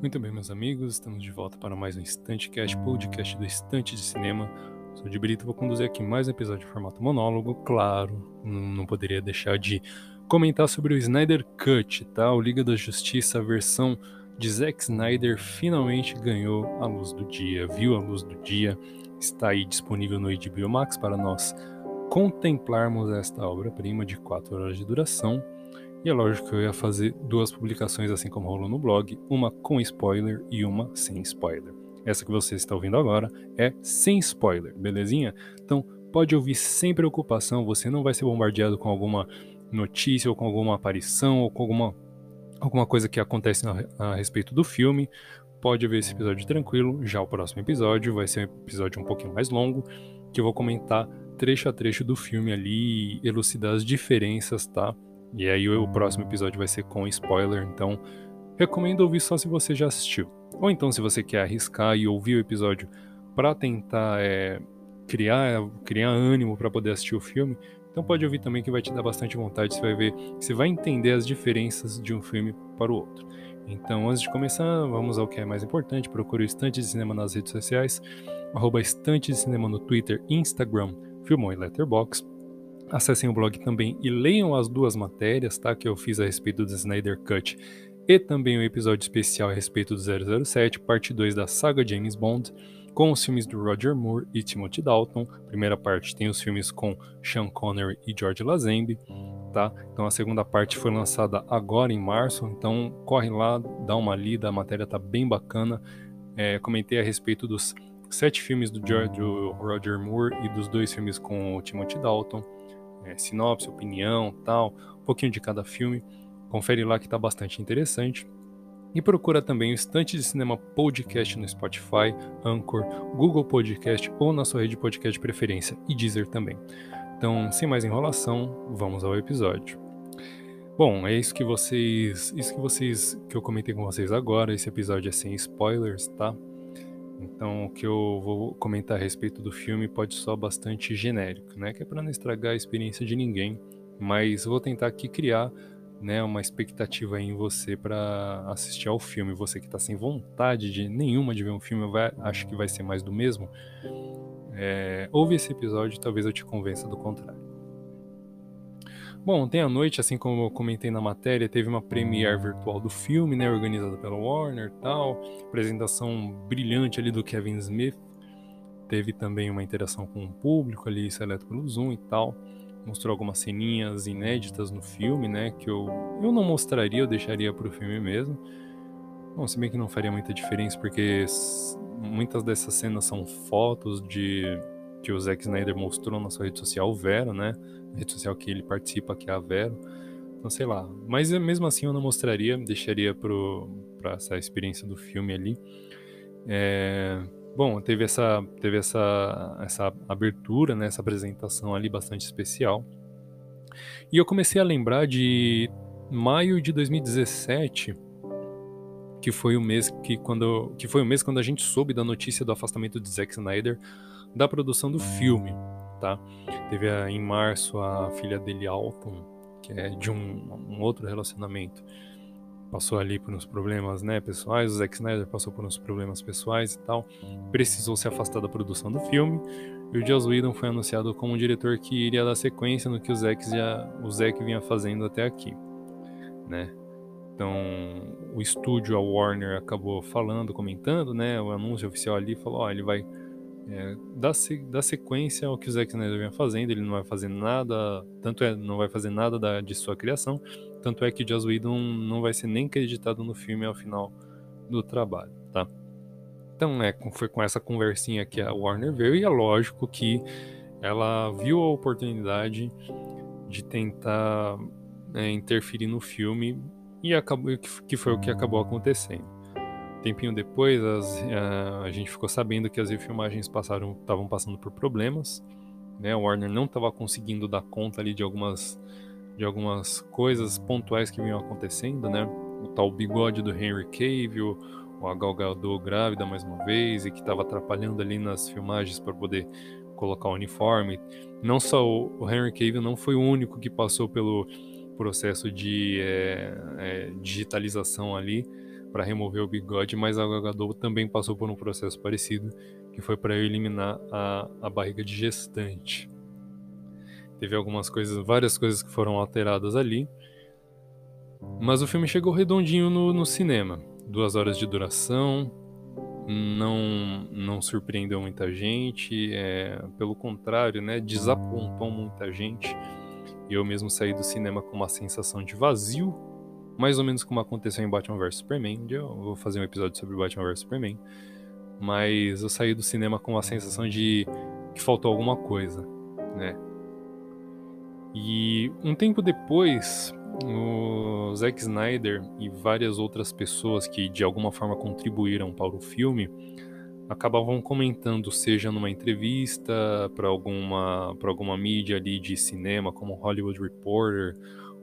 Muito bem, meus amigos, estamos de volta para mais um Estante Cast, podcast do Estante de Cinema. Sou de Brito, vou conduzir aqui mais um episódio de formato monólogo. Claro, não poderia deixar de comentar sobre o Snyder Cut, tá? O Liga da Justiça, a versão de Zack Snyder finalmente ganhou a luz do dia, viu a luz do dia, está aí disponível no HBO Max para nós contemplarmos esta obra-prima de 4 horas de duração. E é lógico que eu ia fazer duas publicações assim como rolou no blog, uma com spoiler e uma sem spoiler. Essa que você está ouvindo agora é sem spoiler, belezinha? Então pode ouvir sem preocupação, você não vai ser bombardeado com alguma notícia ou com alguma aparição ou com alguma, alguma coisa que acontece a, a respeito do filme. Pode ver esse episódio tranquilo. Já o próximo episódio vai ser um episódio um pouquinho mais longo, que eu vou comentar trecho a trecho do filme ali e elucidar as diferenças, tá? E aí o próximo episódio vai ser com spoiler, então recomendo ouvir só se você já assistiu. Ou então se você quer arriscar e ouvir o episódio para tentar é, criar, criar ânimo para poder assistir o filme, então pode ouvir também que vai te dar bastante vontade, você vai ver, você vai entender as diferenças de um filme para o outro. Então, antes de começar, vamos ao que é mais importante. Procure o Estante de Cinema nas redes sociais, arroba Estante de Cinema no Twitter, Instagram, Filmou e Letterboxd. Acessem o blog também e leiam as duas matérias tá, que eu fiz a respeito do Snyder Cut e também o um episódio especial a respeito do 007, parte 2 da saga James Bond, com os filmes do Roger Moore e Timothy Dalton. primeira parte tem os filmes com Sean Connery e George Lazenby, tá? Então a segunda parte foi lançada agora em março, então corre lá, dá uma lida, a matéria tá bem bacana. É, comentei a respeito dos sete filmes do George Roger Moore e dos dois filmes com o Timothy Dalton é, sinopse, opinião, tal, um pouquinho de cada filme. Confere lá que está bastante interessante. E procura também o Estante de Cinema Podcast no Spotify, Anchor, Google Podcast ou na sua rede de podcast de preferência e Deezer também. Então, sem mais enrolação, vamos ao episódio. Bom, é isso que vocês, isso que vocês que eu comentei com vocês agora. Esse episódio é sem spoilers, tá? Então, o que eu vou comentar a respeito do filme pode soar bastante genérico, né? Que é para não estragar a experiência de ninguém, mas vou tentar aqui criar, né, uma expectativa em você para assistir ao filme. Você que está sem vontade de nenhuma de ver um filme, vai, acho que vai ser mais do mesmo. É, ouve esse episódio, talvez eu te convença do contrário. Bom, ontem à noite, assim como eu comentei na matéria, teve uma premiere virtual do filme, né, organizada pela Warner e tal, apresentação brilhante ali do Kevin Smith, teve também uma interação com o público ali, seleto pelo Zoom e tal, mostrou algumas ceninhas inéditas no filme, né, que eu, eu não mostraria, eu deixaria pro filme mesmo, Bom, se bem que não faria muita diferença, porque muitas dessas cenas são fotos de que o Zack Snyder mostrou na sua rede social, Vera, né? Rede social que ele participa, que é a Vero. Então, sei lá. Mas mesmo assim eu não mostraria, deixaria para essa experiência do filme ali. É, bom, teve essa, teve essa, essa abertura, né, essa apresentação ali bastante especial. E eu comecei a lembrar de maio de 2017, que foi o mês que quando que foi o mês quando a gente soube da notícia do afastamento de Zack Snyder da produção do filme tá? Teve a, em março a filha dele, Alton, que é de um, um, outro relacionamento. Passou ali por uns problemas né, pessoais, o Zack Snyder passou por uns problemas pessoais e tal. Precisou se afastar da produção do filme. E o Joss Whedon foi anunciado como um diretor que iria dar sequência no que o Zack, já, o Zack vinha fazendo até aqui. Né? Então, o estúdio, a Warner, acabou falando, comentando, né? O anúncio oficial ali falou: ó, ele vai é, dá, dá sequência ao que o Zack Snyder vem fazendo, ele não vai fazer nada, tanto é, não vai fazer nada da, de sua criação, tanto é que o Joss Whedon não vai ser nem acreditado no filme ao final do trabalho, tá? Então, é, foi com essa conversinha que a Warner veio, e é lógico que ela viu a oportunidade de tentar é, interferir no filme, e acabou, que foi o que acabou acontecendo tempinho depois, as, a, a, gente ficou sabendo que as refilmagens passaram, estavam passando por problemas. Né? A Warner não estava conseguindo dar conta ali de algumas, de algumas coisas pontuais que vinham acontecendo, né? O tal bigode do Henry Cavill, o Gal grávida mais uma vez e que estava atrapalhando ali nas filmagens para poder colocar o uniforme. Não só o, o Henry Cavill não foi o único que passou pelo processo de é, é, digitalização ali para remover o bigode, mas a Gal Gadot também passou por um processo parecido, que foi para eliminar a, a barriga de gestante. Teve algumas coisas, várias coisas que foram alteradas ali, mas o filme chegou redondinho no, no cinema. Duas horas de duração, não não surpreendeu muita gente, é, pelo contrário, né, desapontou muita gente. Eu mesmo saí do cinema com uma sensação de vazio, mais ou menos como aconteceu em Batman vs Superman. Eu vou fazer um episódio sobre Batman vs Superman, mas eu saí do cinema com a sensação de que faltou alguma coisa, né? E um tempo depois, o Zack Snyder e várias outras pessoas que de alguma forma contribuíram para o filme acabavam comentando, seja numa entrevista para alguma, para alguma mídia ali de cinema, como Hollywood Reporter,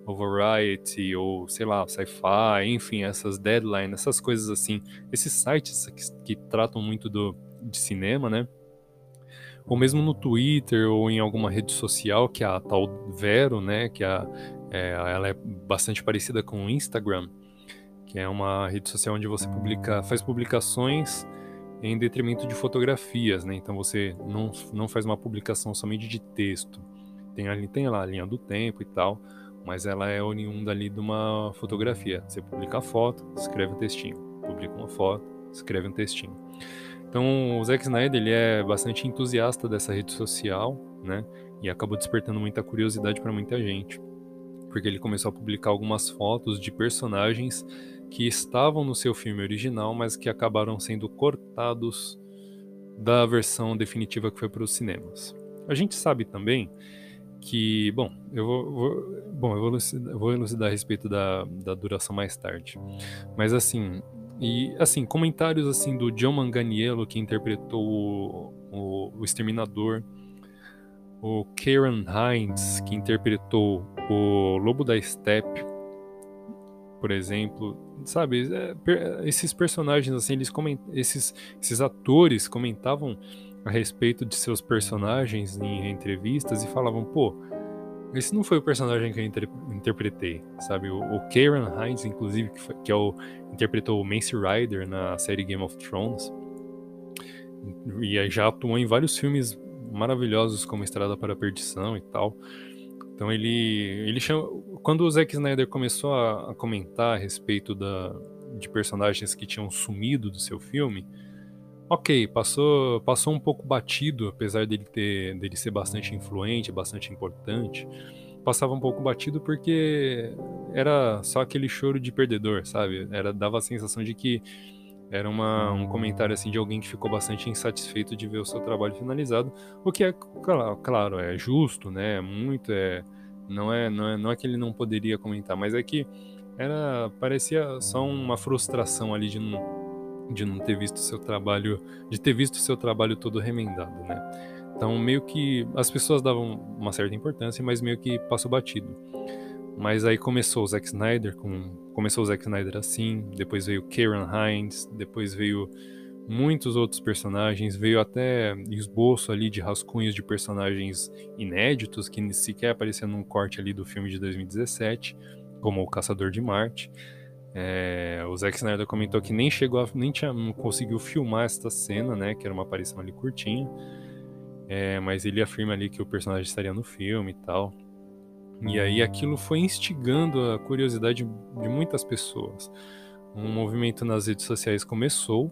ou Variety, ou sei lá, Sci-Fi, enfim, essas deadlines, essas coisas assim, esses sites que, que tratam muito do, de cinema, né? Ou mesmo no Twitter ou em alguma rede social, que é a tal Vero, né? Que é a, é, ela é bastante parecida com o Instagram, que é uma rede social onde você publica, faz publicações em detrimento de fotografias, né? Então você não, não faz uma publicação somente de texto. Tem ali tem lá a linha do tempo e tal, mas ela é oriunda ali de uma fotografia. Você publica a foto, escreve um textinho, publica uma foto, escreve um textinho. Então o Zack Snyder ele é bastante entusiasta dessa rede social, né? E acabou despertando muita curiosidade para muita gente, porque ele começou a publicar algumas fotos de personagens que estavam no seu filme original, mas que acabaram sendo cortados da versão definitiva que foi para os cinemas. A gente sabe também que, bom, eu vou, vou bom, eu vou elucidar, vou elucidar a respeito da, da duração mais tarde, mas assim, e assim, comentários assim do John Manganiello que interpretou o, o, o Exterminador, o Karen Hines que interpretou o Lobo da Steppe, por exemplo, sabe, é, esses personagens assim, eles coment, esses esses atores comentavam a respeito de seus personagens em entrevistas e falavam, pô, esse não foi o personagem que eu inter, interpretei, sabe? O, o Karen Hines, inclusive, que, foi, que é o, interpretou o Mance Rider na série Game of Thrones, e já atuou em vários filmes maravilhosos como Estrada para a Perdição e tal. Então ele, ele chama, quando o Zack Snyder começou a, a comentar a respeito da, de personagens que tinham sumido do seu filme, ok, passou, passou um pouco batido, apesar dele ter, dele ser bastante influente, bastante importante, passava um pouco batido porque era só aquele choro de perdedor, sabe? Era dava a sensação de que era uma, um comentário assim de alguém que ficou bastante insatisfeito de ver o seu trabalho finalizado, o que é claro, claro é justo, né? Muito é não é não é não é que ele não poderia comentar, mas é que era parecia só uma frustração ali de não, de não ter visto seu trabalho, de ter visto seu trabalho todo remendado, né? Então meio que as pessoas davam uma certa importância, mas meio que passou batido. Mas aí começou o Zack Snyder com começou o Zack Snyder assim, depois veio Karen Hines, depois veio muitos outros personagens, veio até esboço ali de rascunhos de personagens inéditos que sequer apareciam num corte ali do filme de 2017, como o Caçador de Marte. É, o Zack Snyder comentou que nem chegou a, nem tinha, não conseguiu filmar esta cena, né, que era uma aparição ali curtinha, é, mas ele afirma ali que o personagem estaria no filme e tal. E aí aquilo foi instigando a curiosidade de muitas pessoas. Um movimento nas redes sociais começou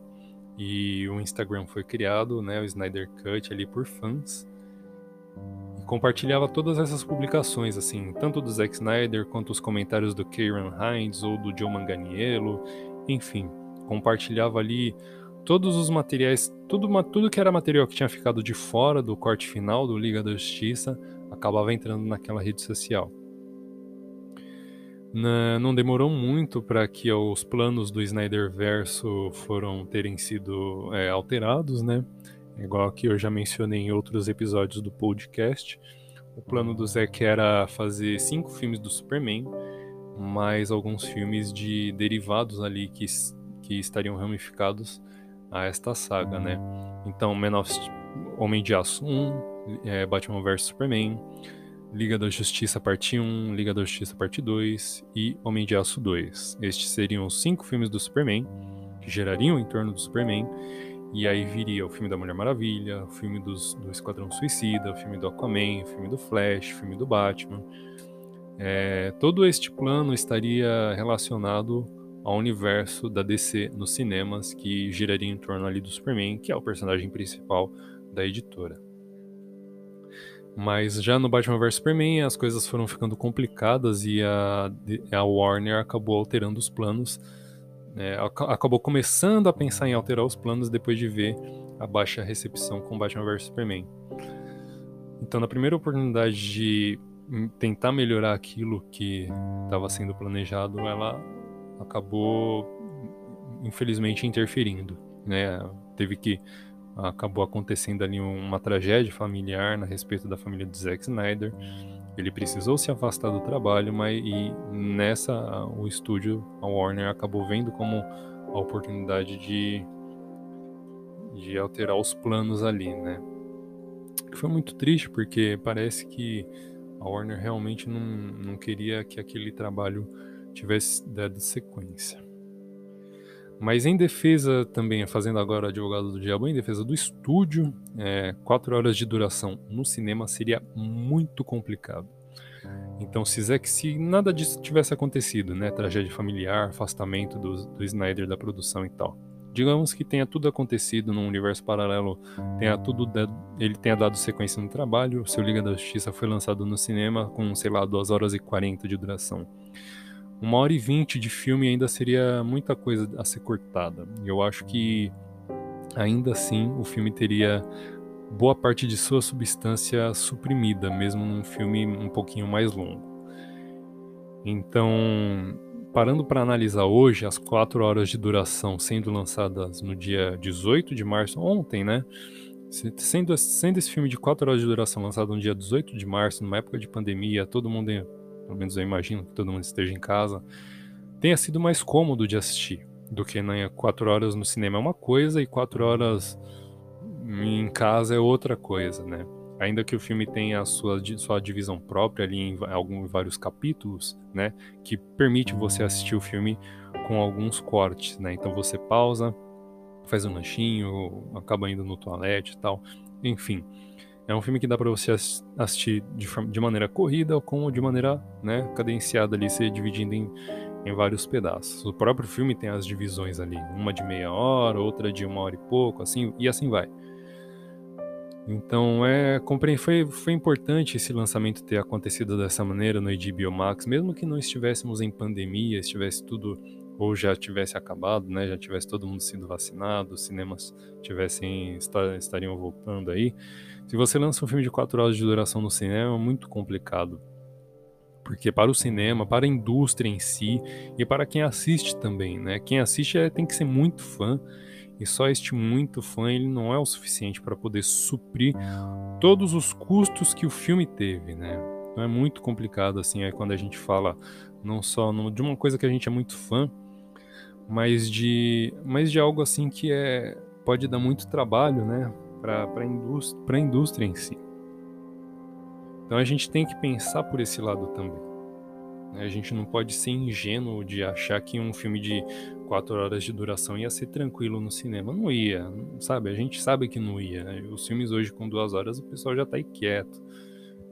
e o Instagram foi criado, né, o Snyder Cut ali por fãs. E compartilhava todas essas publicações, assim, tanto do Zack Snyder quanto os comentários do Kieran Hines ou do Joe Manganiello, enfim, compartilhava ali todos os materiais, tudo, tudo que era material que tinha ficado de fora do corte final do Liga da Justiça, acabava entrando naquela rede social. Não demorou muito para que os planos do Snyder Verso foram terem sido é, alterados, né? Igual que eu já mencionei em outros episódios do podcast. O plano do Zack era fazer cinco filmes do Superman, mais alguns filmes de derivados ali que, que estariam ramificados a esta saga, né? Então, Man of Homem de Aço 1, é, Batman vs Superman, Liga da Justiça Parte 1, Liga da Justiça Parte 2 e Homem de Aço 2. Estes seriam os cinco filmes do Superman, que gerariam em torno do Superman, e aí viria o filme da Mulher Maravilha, o filme dos, do Esquadrão Suicida, o filme do Aquaman, o filme do Flash, o filme do Batman. É, todo este plano estaria relacionado ao universo da DC nos cinemas, que giraria em torno ali do Superman, que é o personagem principal da editora. Mas já no Batman vs Superman as coisas foram ficando complicadas e a, a Warner acabou alterando os planos. É, acabou começando a pensar em alterar os planos depois de ver a baixa recepção com Batman vs Superman. Então, na primeira oportunidade de tentar melhorar aquilo que estava sendo planejado, ela acabou infelizmente interferindo, né? Teve que acabou acontecendo ali uma tragédia familiar a respeito da família de Zack Snyder. Ele precisou se afastar do trabalho, mas e nessa o estúdio, a Warner acabou vendo como a oportunidade de de alterar os planos ali, né? Foi muito triste porque parece que a Warner realmente não, não queria que aquele trabalho tivesse dado sequência. Mas em defesa também, fazendo agora advogado do diabo, em defesa do estúdio, é, quatro horas de duração no cinema seria muito complicado. Então, se, Zack, se nada disso tivesse acontecido, né, tragédia familiar, afastamento do, do Snyder da produção e tal, digamos que tenha tudo acontecido num universo paralelo, tenha tudo ele tenha dado sequência no trabalho, seu Liga da Justiça foi lançado no cinema com, sei lá, 2 horas e 40 de duração uma hora e vinte de filme ainda seria muita coisa a ser cortada. Eu acho que ainda assim o filme teria boa parte de sua substância suprimida, mesmo num filme um pouquinho mais longo. Então, parando para analisar hoje, as quatro horas de duração sendo lançadas no dia 18 de março, ontem, né? Sendo, sendo esse filme de quatro horas de duração lançado no dia 18 de março, numa época de pandemia, todo mundo pelo menos eu imagino que todo mundo esteja em casa, tenha sido mais cômodo de assistir do que né, quatro horas no cinema é uma coisa e quatro horas em casa é outra coisa, né? Ainda que o filme tenha a sua, sua divisão própria ali em, algum, vários capítulos, né? Que permite você assistir o filme com alguns cortes, né? Então você pausa, faz um lanchinho, acaba indo no toalete e tal. Enfim, é um filme que dá para você assistir de, de, maneira corrida ou como de maneira né, cadenciada ali, se dividindo em, em vários pedaços. O próprio filme tem as divisões ali, uma de meia hora, outra de uma hora e pouco, assim e assim vai. Então é foi, foi importante esse lançamento ter acontecido dessa maneira no HBO Max, mesmo que não estivéssemos em pandemia, estivesse tudo ou já tivesse acabado, né, já tivesse todo mundo sido vacinado, os cinemas tivessem estariam voltando aí. Se você lança um filme de 4 horas de duração no cinema, é muito complicado. Porque para o cinema, para a indústria em si e para quem assiste também, né? Quem assiste é, tem que ser muito fã e só este muito fã ele não é o suficiente para poder suprir todos os custos que o filme teve, né? Então é muito complicado assim, é quando a gente fala não só de uma coisa que a gente é muito fã, mas de, mas de algo assim que é pode dar muito trabalho, né, para a indústria, indústria em si. Então a gente tem que pensar por esse lado também. Né? A gente não pode ser ingênuo de achar que um filme de quatro horas de duração ia ser tranquilo no cinema. Não ia, sabe? A gente sabe que não ia. Né? Os filmes hoje com duas horas o pessoal já tá aí quieto.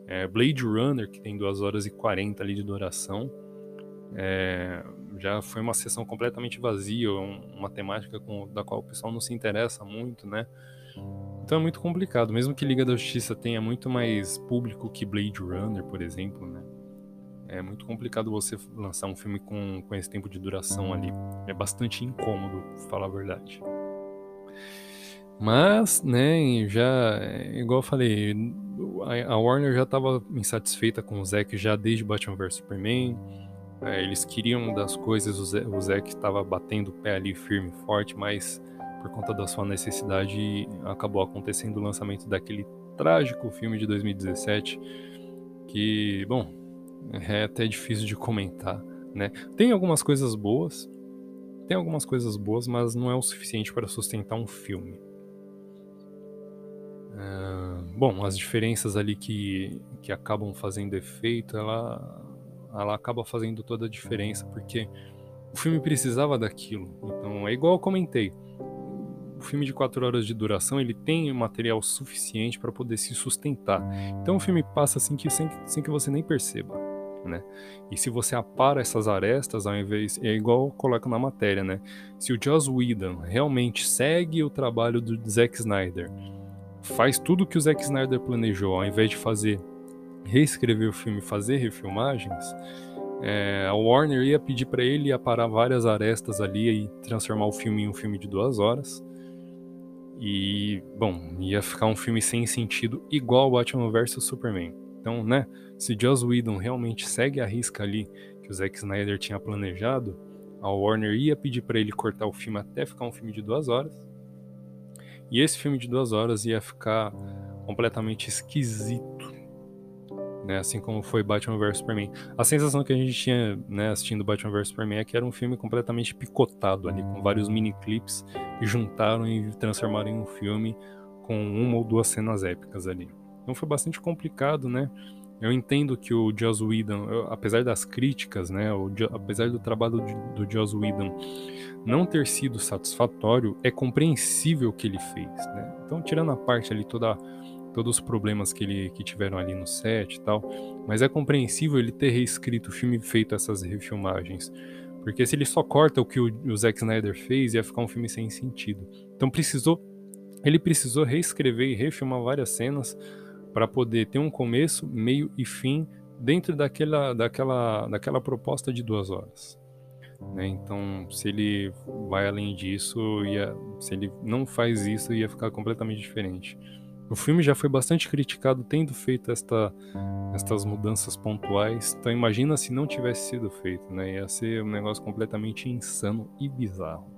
É, Blade Runner, que tem duas horas e quarenta ali de duração, é, já foi uma sessão completamente vazia, uma temática com, da qual o pessoal não se interessa muito, né? Então é muito complicado, mesmo que Liga da Justiça tenha muito mais público que Blade Runner, por exemplo, né? É muito complicado você lançar um filme com, com esse tempo de duração ali. É bastante incômodo, falar a verdade. Mas, né, já, igual eu falei, a Warner já estava insatisfeita com o Zack já desde Batman vs Superman é, eles queriam das coisas, o Zack estava batendo o pé ali firme, forte, mas por conta da sua necessidade acabou acontecendo o lançamento daquele trágico filme de 2017 que, bom, é até difícil de comentar, né? Tem algumas coisas boas, tem algumas coisas boas, mas não é o suficiente para sustentar um filme. É, bom, as diferenças ali que, que acabam fazendo efeito, ela, ela acaba fazendo toda a diferença, porque o filme precisava daquilo. Então, é igual eu comentei. O filme de 4 horas de duração, ele tem material suficiente para poder se sustentar. Então o filme passa assim que sem, sem que você nem perceba, né? E se você apara essas arestas, ao invés é igual eu coloco na matéria, né? Se o Joss Whedon realmente segue o trabalho do Zack Snyder, faz tudo que o Zack Snyder planejou, ao invés de fazer reescrever o filme, fazer refilmagens, é, a Warner ia pedir para ele aparar várias arestas ali e transformar o filme em um filme de duas horas. E, bom, ia ficar um filme sem sentido, igual Batman vs Superman. Então, né, se Joss Whedon realmente segue a risca ali que o Zack Snyder tinha planejado, a Warner ia pedir para ele cortar o filme até ficar um filme de duas horas. E esse filme de duas horas ia ficar completamente esquisito né? Assim como foi Batman vs Superman. A sensação que a gente tinha, né, assistindo Batman vs Superman é que era um filme completamente picotado ali, com vários mini que juntaram e transformaram em um filme com uma ou duas cenas épicas ali. Então foi bastante complicado, né? Eu entendo que o Joss Whedon, eu, apesar das críticas, né, o, apesar do trabalho do, do Joss Whedon não ter sido satisfatório, é compreensível o que ele fez, né? Então, tirando a parte ali toda todos os problemas que ele que tiveram ali no set e tal, mas é compreensível ele ter reescrito o filme e feito essas refilmagens. Porque se ele só corta o que o, o Zack Snyder fez, ia ficar um filme sem sentido. Então precisou ele precisou reescrever e refilmar várias cenas para poder ter um começo, meio e fim dentro daquela, daquela, daquela proposta de duas horas. Né? Então, se ele vai além disso, ia, se ele não faz isso, ia ficar completamente diferente. O filme já foi bastante criticado tendo feito esta, estas mudanças pontuais, então imagina se não tivesse sido feito, né? Ia ser um negócio completamente insano e bizarro.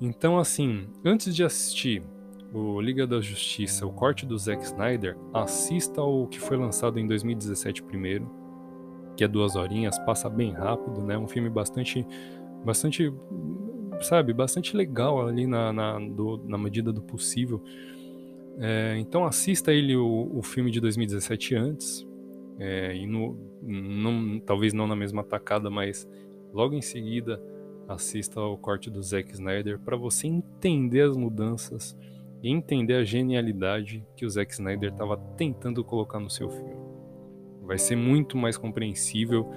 Então, assim, antes de assistir o Liga da Justiça, o corte do Zack Snyder, assista ao que foi lançado em 2017 primeiro, que é duas horinhas, passa bem rápido, né? Um filme bastante, bastante, sabe, bastante legal ali na, na, do, na medida do possível. É, então assista ele o, o, filme de 2017 antes, é, e no, talvez não na mesma tacada, mas logo em seguida assista ao corte do Zack Snyder para você entender as mudanças e entender a genialidade que o Zack Snyder estava tentando colocar no seu filme. Vai ser muito mais compreensível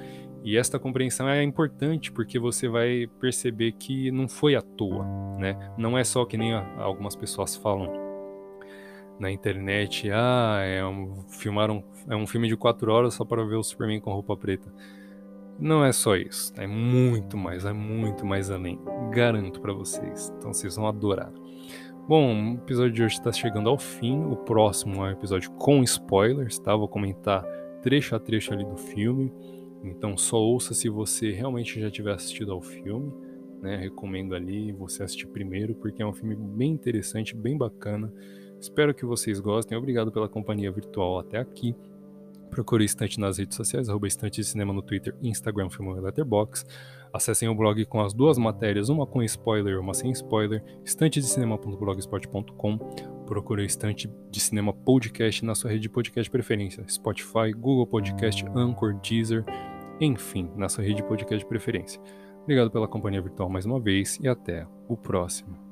e esta compreensão é importante porque você vai perceber que não foi à toa, né? Não é só que nem algumas pessoas falam na internet, ah, é um, filmaram, é um filme de quatro horas só para ver o Superman com roupa preta. Não é só isso, é muito mais, é muito mais além. Garanto para vocês. Então vocês vão adorar. Bom, o episódio de hoje está chegando ao fim. O próximo é um episódio com spoilers, tá? Vou comentar trecho a trecho ali do filme. Então só ouça se você realmente já tiver assistido ao filme. Né? Recomendo ali você assistir primeiro, porque é um filme bem interessante, bem bacana. Espero que vocês gostem. Obrigado pela companhia virtual até aqui. Procure Estante nas redes sociais, arroba Estante de Cinema no Twitter, Instagram, Filmou Letterbox. Acessem o blog com as duas matérias, uma com spoiler e uma sem spoiler, estantedecinema.blogspot.com. Procure o Estante de Cinema Podcast na sua rede de podcast preferência, Spotify, Google Podcast, Anchor, Deezer, enfim, na sua rede de podcast preferência. Obrigado pela companhia virtual mais uma vez e até o próximo.